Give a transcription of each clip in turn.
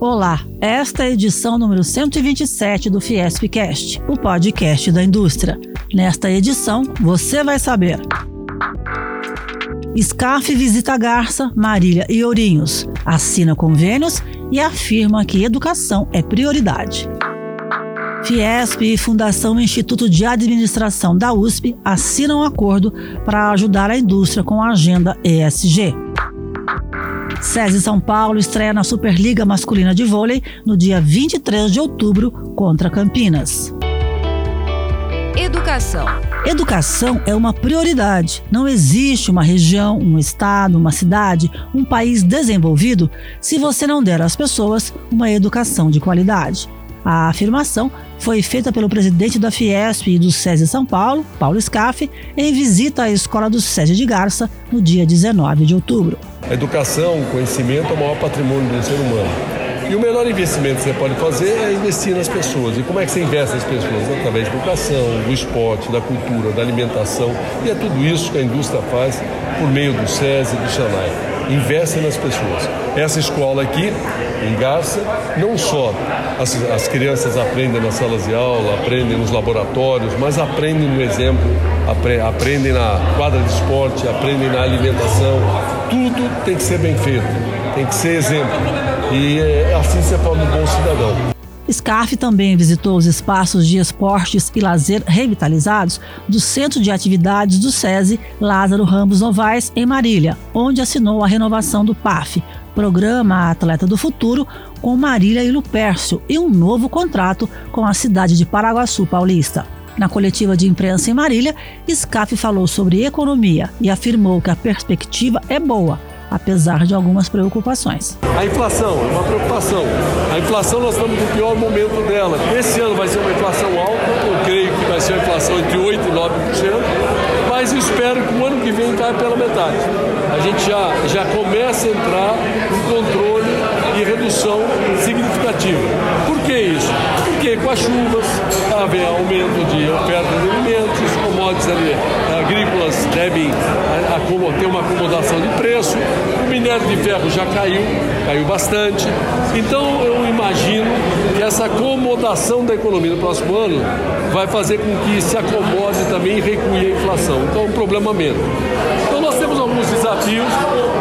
Olá, esta é a edição número 127 do Fiespcast, o podcast da indústria. Nesta edição, você vai saber. SCAF visita Garça, Marília e Ourinhos, assina convênios e afirma que educação é prioridade. Fiesp e Fundação Instituto de Administração da USP assinam acordo para ajudar a indústria com a agenda ESG. SESI São Paulo estreia na Superliga Masculina de Vôlei no dia 23 de outubro contra Campinas. Educação. Educação é uma prioridade. Não existe uma região, um estado, uma cidade, um país desenvolvido se você não der às pessoas uma educação de qualidade. A afirmação foi feita pelo presidente da Fiesp e do SESI São Paulo, Paulo Scaff, em visita à escola do SESI de Garça no dia 19 de outubro. A educação, o conhecimento é o maior patrimônio do ser humano. E o melhor investimento que você pode fazer é investir nas pessoas. E como é que você investe nas pessoas? Através da educação, do esporte, da cultura, da alimentação. E é tudo isso que a indústria faz por meio do SESI e do SENAI investem nas pessoas. Essa escola aqui, em Garça, não só as, as crianças aprendem nas salas de aula, aprendem nos laboratórios, mas aprendem no exemplo, apre, aprendem na quadra de esporte, aprendem na alimentação. Tudo tem que ser bem feito, tem que ser exemplo. E é, assim você forma um bom cidadão. Scarf também visitou os espaços de esportes e lazer revitalizados do Centro de Atividades do SESI Lázaro Ramos Novaes, em Marília, onde assinou a renovação do PAF, Programa Atleta do Futuro, com Marília e Lupércio, e um novo contrato com a cidade de Paraguaçu Paulista. Na coletiva de imprensa em Marília, SCAF falou sobre economia e afirmou que a perspectiva é boa, apesar de algumas preocupações. A inflação é uma preocupação. A inflação nós estamos no pior momento dela. Esse ano vai ser uma inflação alta, eu creio que vai ser uma inflação entre 8% e 9%, mas espero que o ano que vem caia pela metade. A gente já, já começa a entrar em controle e redução significativa. Por que isso? Porque com as chuvas haver aumento de oferta de alimentos, commodities agrícolas devem ter uma acomodação de preço, o minério de ferro já caiu, caiu bastante. Então eu imagino que essa acomodação da economia no próximo ano vai fazer com que se acomode também e recue a inflação. Então é um problema menos. Então nós temos alguns desafios,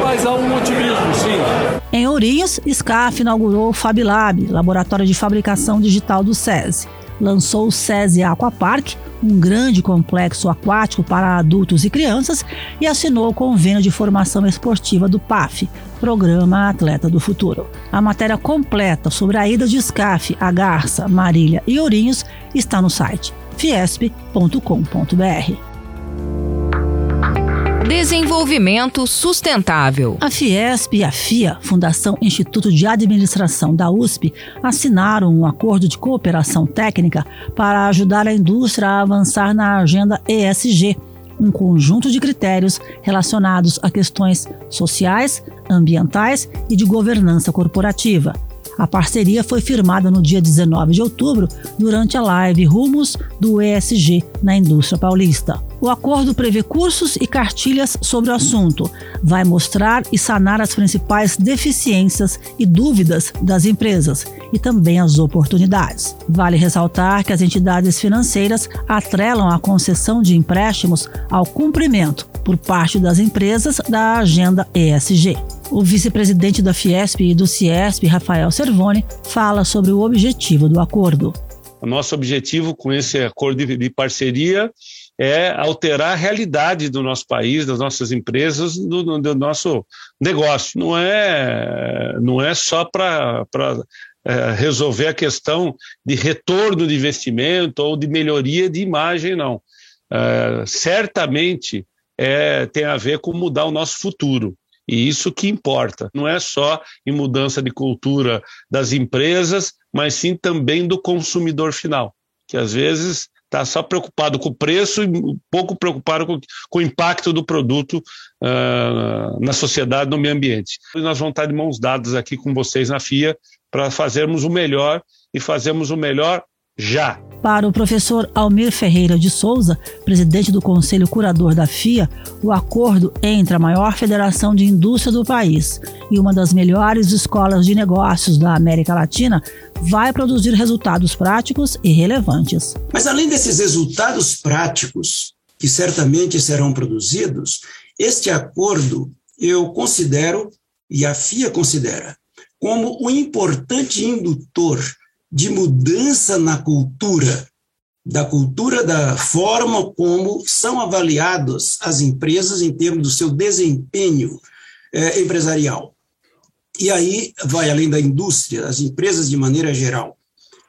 mas há um otimismo, sim. Em Ourinhos, SCAF inaugurou o FabLab, laboratório de fabricação digital do SESI. Lançou o SESI Aquapark, um grande complexo aquático para adultos e crianças, e assinou o convênio de formação esportiva do PAF, Programa Atleta do Futuro. A matéria completa sobre a ida de SCAF a Garça, Marília e Ourinhos está no site fiesp.com.br. Desenvolvimento Sustentável. A Fiesp e a FIA, Fundação Instituto de Administração da USP, assinaram um acordo de cooperação técnica para ajudar a indústria a avançar na agenda ESG, um conjunto de critérios relacionados a questões sociais, ambientais e de governança corporativa. A parceria foi firmada no dia 19 de outubro, durante a live Rumos do ESG na indústria paulista. O acordo prevê cursos e cartilhas sobre o assunto. Vai mostrar e sanar as principais deficiências e dúvidas das empresas e também as oportunidades. Vale ressaltar que as entidades financeiras atrelam a concessão de empréstimos ao cumprimento, por parte das empresas, da agenda ESG. O vice-presidente da Fiesp e do Ciesp, Rafael Servoni, fala sobre o objetivo do acordo. O nosso objetivo com esse acordo de parceria é alterar a realidade do nosso país, das nossas empresas, do, do nosso negócio. Não é, não é só para é, resolver a questão de retorno de investimento ou de melhoria de imagem, não. É, certamente é, tem a ver com mudar o nosso futuro. E isso que importa. Não é só em mudança de cultura das empresas, mas sim também do consumidor final, que às vezes está só preocupado com o preço e pouco preocupado com, com o impacto do produto uh, na sociedade, no meio ambiente. E nós vamos estar de mãos dadas aqui com vocês na FIA para fazermos o melhor e fazermos o melhor já. Para o professor Almir Ferreira de Souza, presidente do Conselho Curador da FIA, o acordo entre a maior federação de indústria do país e uma das melhores escolas de negócios da América Latina vai produzir resultados práticos e relevantes. Mas além desses resultados práticos, que certamente serão produzidos, este acordo eu considero, e a FIA considera, como um importante indutor de mudança na cultura, da cultura da forma como são avaliadas as empresas em termos do seu desempenho é, empresarial. E aí vai além da indústria, as empresas de maneira geral.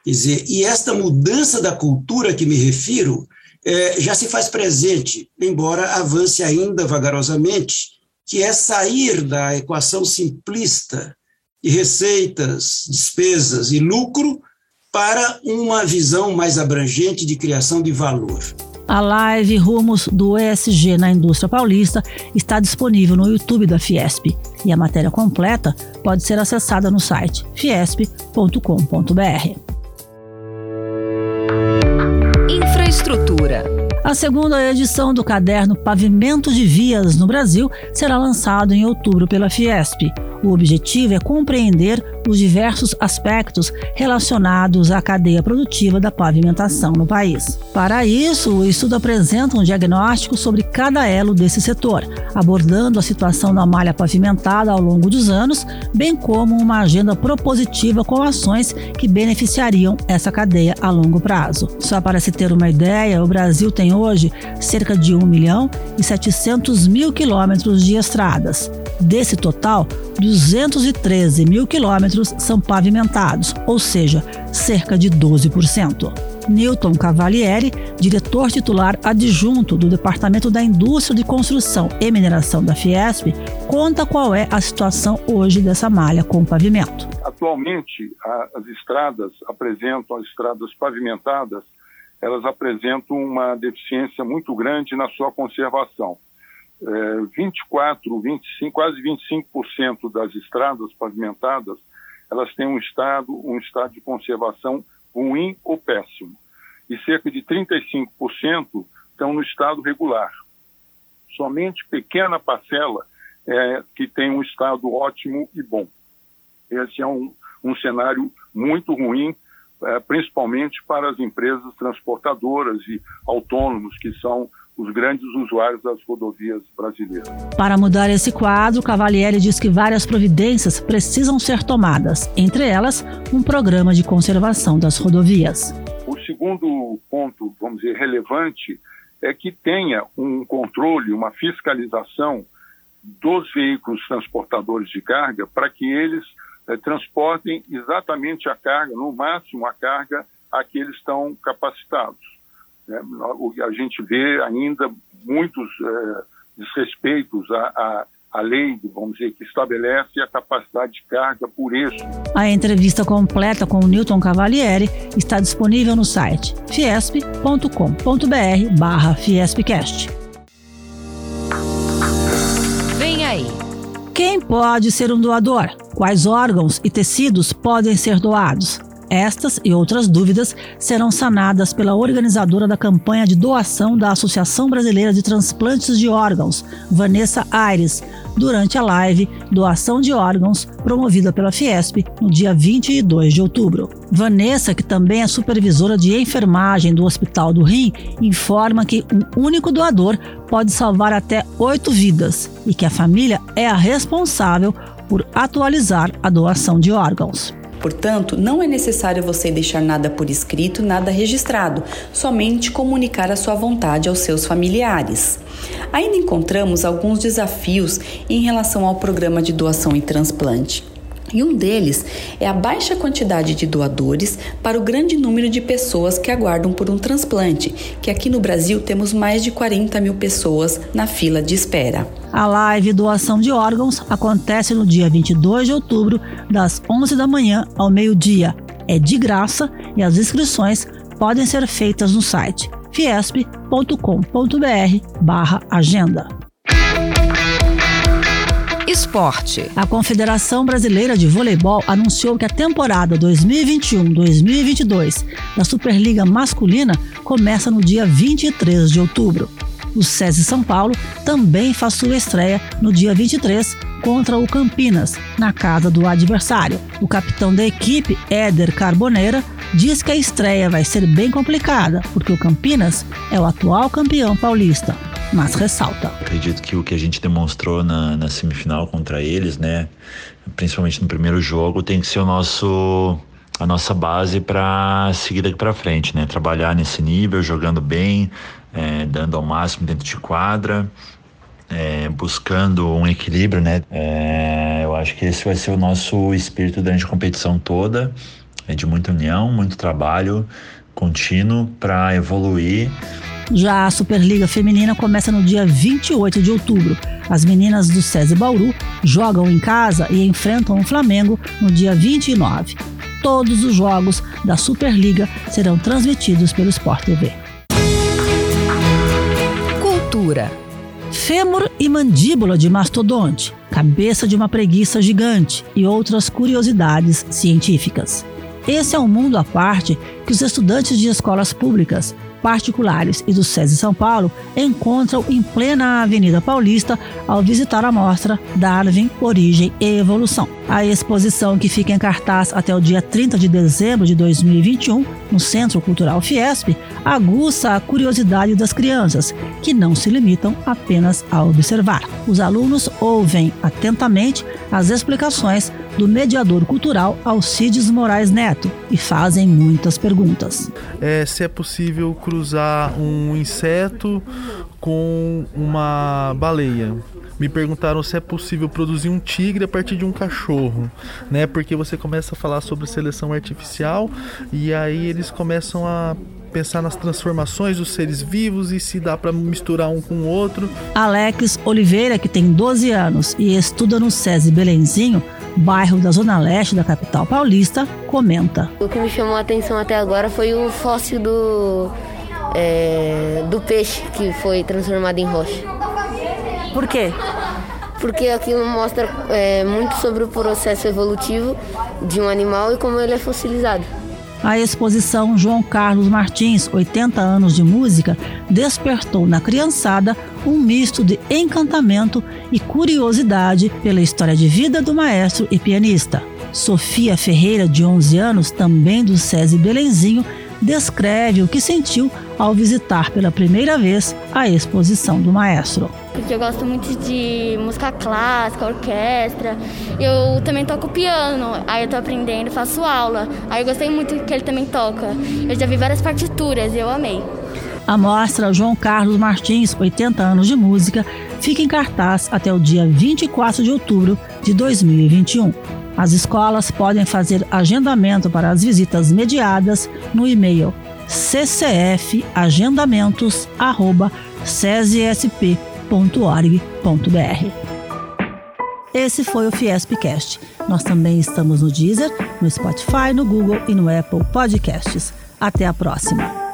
Quer dizer, e esta mudança da cultura que me refiro é, já se faz presente, embora avance ainda vagarosamente, que é sair da equação simplista de receitas, despesas e lucro para uma visão mais abrangente de criação de valor. A live Rumos do ESG na Indústria Paulista está disponível no YouTube da Fiesp e a matéria completa pode ser acessada no site fiesp.com.br. Infraestrutura. A segunda edição do caderno Pavimento de Vias no Brasil será lançado em outubro pela Fiesp. O objetivo é compreender os diversos aspectos relacionados à cadeia produtiva da pavimentação no país. Para isso, o estudo apresenta um diagnóstico sobre cada elo desse setor, abordando a situação da malha pavimentada ao longo dos anos, bem como uma agenda propositiva com ações que beneficiariam essa cadeia a longo prazo. Só para se ter uma ideia, o Brasil tem hoje cerca de 1 milhão e 700 mil quilômetros de estradas. Desse total, 213 mil quilômetros são pavimentados, ou seja, cerca de 12%. Newton Cavalieri, diretor titular adjunto do Departamento da Indústria de Construção e Mineração da Fiesp, conta qual é a situação hoje dessa malha com pavimento. Atualmente, as estradas apresentam, as estradas pavimentadas, elas apresentam uma deficiência muito grande na sua conservação é, 24, 25, quase 25% das estradas pavimentadas, elas têm um estado, um estado de conservação ruim ou péssimo. E cerca de 35% estão no estado regular. Somente pequena parcela é, que tem um estado ótimo e bom. Esse é um, um cenário muito ruim, é, principalmente para as empresas transportadoras e autônomos, que são os grandes usuários das rodovias brasileiras. Para mudar esse quadro, Cavalieri diz que várias providências precisam ser tomadas, entre elas, um programa de conservação das rodovias. O segundo ponto, vamos dizer, relevante é que tenha um controle, uma fiscalização dos veículos transportadores de carga para que eles é, transportem exatamente a carga, no máximo a carga a que eles estão capacitados. Né? A gente vê ainda muitos é, desrespeitos à, à, à lei, vamos dizer, que estabelece a capacidade de carga por eixo. A entrevista completa com o Newton Cavalieri está disponível no site fiesp.com.br barra fiespcast. Vem aí! Quem pode ser um doador? Quais órgãos e tecidos podem ser doados? Estas e outras dúvidas serão sanadas pela organizadora da campanha de doação da Associação Brasileira de Transplantes de Órgãos, Vanessa Aires, durante a live Doação de Órgãos, promovida pela Fiesp no dia 22 de outubro. Vanessa, que também é supervisora de enfermagem do Hospital do Rim, informa que um único doador pode salvar até oito vidas e que a família é a responsável por atualizar a doação de órgãos. Portanto, não é necessário você deixar nada por escrito, nada registrado, somente comunicar a sua vontade aos seus familiares. Ainda encontramos alguns desafios em relação ao programa de doação e transplante. E um deles é a baixa quantidade de doadores para o grande número de pessoas que aguardam por um transplante, que aqui no Brasil temos mais de 40 mil pessoas na fila de espera. A live doação de órgãos acontece no dia 22 de outubro, das 11 da manhã ao meio-dia. É de graça e as inscrições podem ser feitas no site fiesp.com.br/agenda esporte. A Confederação Brasileira de Voleibol anunciou que a temporada 2021-2022 da Superliga Masculina começa no dia 23 de outubro. O SESI São Paulo também faz sua estreia no dia 23 contra o Campinas, na casa do adversário. O capitão da equipe, Éder Carboneira, diz que a estreia vai ser bem complicada, porque o Campinas é o atual campeão paulista mas ressalta. Acredito que o que a gente demonstrou na, na semifinal contra eles, né, principalmente no primeiro jogo, tem que ser o nosso a nossa base para seguir daqui para frente, né? Trabalhar nesse nível, jogando bem, é, dando ao máximo dentro de quadra, é, buscando um equilíbrio, né? É, eu acho que esse vai ser o nosso espírito durante a competição toda, é de muita união, muito trabalho contínuo para evoluir já a Superliga Feminina começa no dia 28 de outubro. As meninas do SESI Bauru jogam em casa e enfrentam o Flamengo no dia 29. Todos os jogos da Superliga serão transmitidos pelo Sport TV. Cultura. Fêmur e mandíbula de mastodonte, cabeça de uma preguiça gigante e outras curiosidades científicas. Esse é um mundo à parte que os estudantes de escolas públicas particulares e do SESI São Paulo encontram em plena Avenida Paulista ao visitar a mostra Darwin, Origem e Evolução. A exposição, que fica em cartaz até o dia 30 de dezembro de 2021, no Centro Cultural Fiesp, aguça a curiosidade das crianças, que não se limitam apenas a observar. Os alunos ouvem atentamente as explicações do mediador cultural Alcides Moraes Neto e fazem muitas perguntas. É, se é possível cruzar um inseto com uma baleia. Me perguntaram se é possível produzir um tigre a partir de um cachorro, né? Porque você começa a falar sobre seleção artificial e aí eles começam a pensar nas transformações dos seres vivos e se dá para misturar um com o outro. Alex Oliveira, que tem 12 anos e estuda no SESI Belenzinho, bairro da zona leste da capital paulista, comenta. O que me chamou a atenção até agora foi o fóssil do, é, do peixe que foi transformado em rocha. Por quê? Porque aquilo mostra é, muito sobre o processo evolutivo de um animal e como ele é fossilizado. A exposição João Carlos Martins, 80 anos de música, despertou na criançada um misto de encantamento e curiosidade pela história de vida do maestro e pianista. Sofia Ferreira, de 11 anos, também do SESI Belenzinho, descreve o que sentiu ao visitar pela primeira vez a exposição do maestro. Porque eu gosto muito de música clássica, orquestra. Eu também toco piano, aí eu tô aprendendo, faço aula. Aí eu gostei muito que ele também toca. Eu já vi várias partituras e eu amei. A mostra João Carlos Martins, 80 anos de música, fica em cartaz até o dia 24 de outubro de 2021. As escolas podem fazer agendamento para as visitas mediadas no e-mail ccfagendamentos@cesesp.org.br. Esse foi o Fiespcast. Nós também estamos no Deezer, no Spotify, no Google e no Apple Podcasts. Até a próxima.